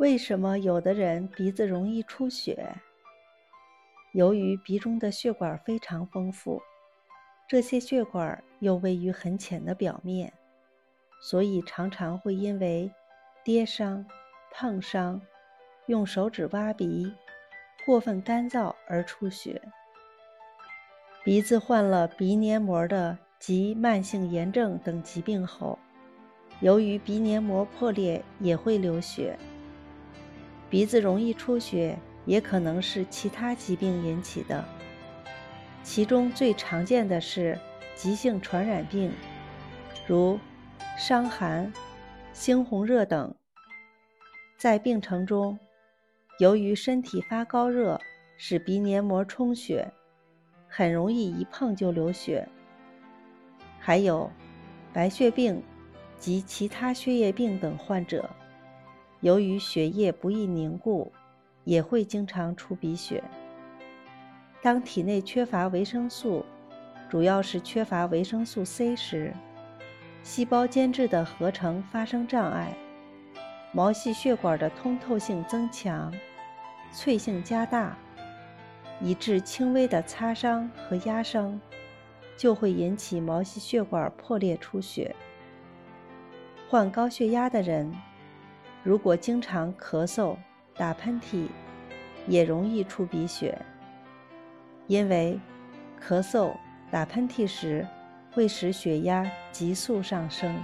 为什么有的人鼻子容易出血？由于鼻中的血管非常丰富，这些血管又位于很浅的表面，所以常常会因为跌伤、碰伤、用手指挖鼻、过分干燥而出血。鼻子患了鼻黏膜的及慢性炎症等疾病后，由于鼻黏膜破裂也会流血。鼻子容易出血，也可能是其他疾病引起的。其中最常见的是急性传染病，如伤寒、猩红热等。在病程中，由于身体发高热，使鼻黏膜充血，很容易一碰就流血。还有白血病及其他血液病等患者。由于血液不易凝固，也会经常出鼻血。当体内缺乏维生素，主要是缺乏维生素 C 时，细胞间质的合成发生障碍，毛细血管的通透性增强，脆性加大，以致轻微的擦伤和压伤，就会引起毛细血管破裂出血。患高血压的人。如果经常咳嗽、打喷嚏，也容易出鼻血。因为咳嗽、打喷嚏时会使血压急速上升。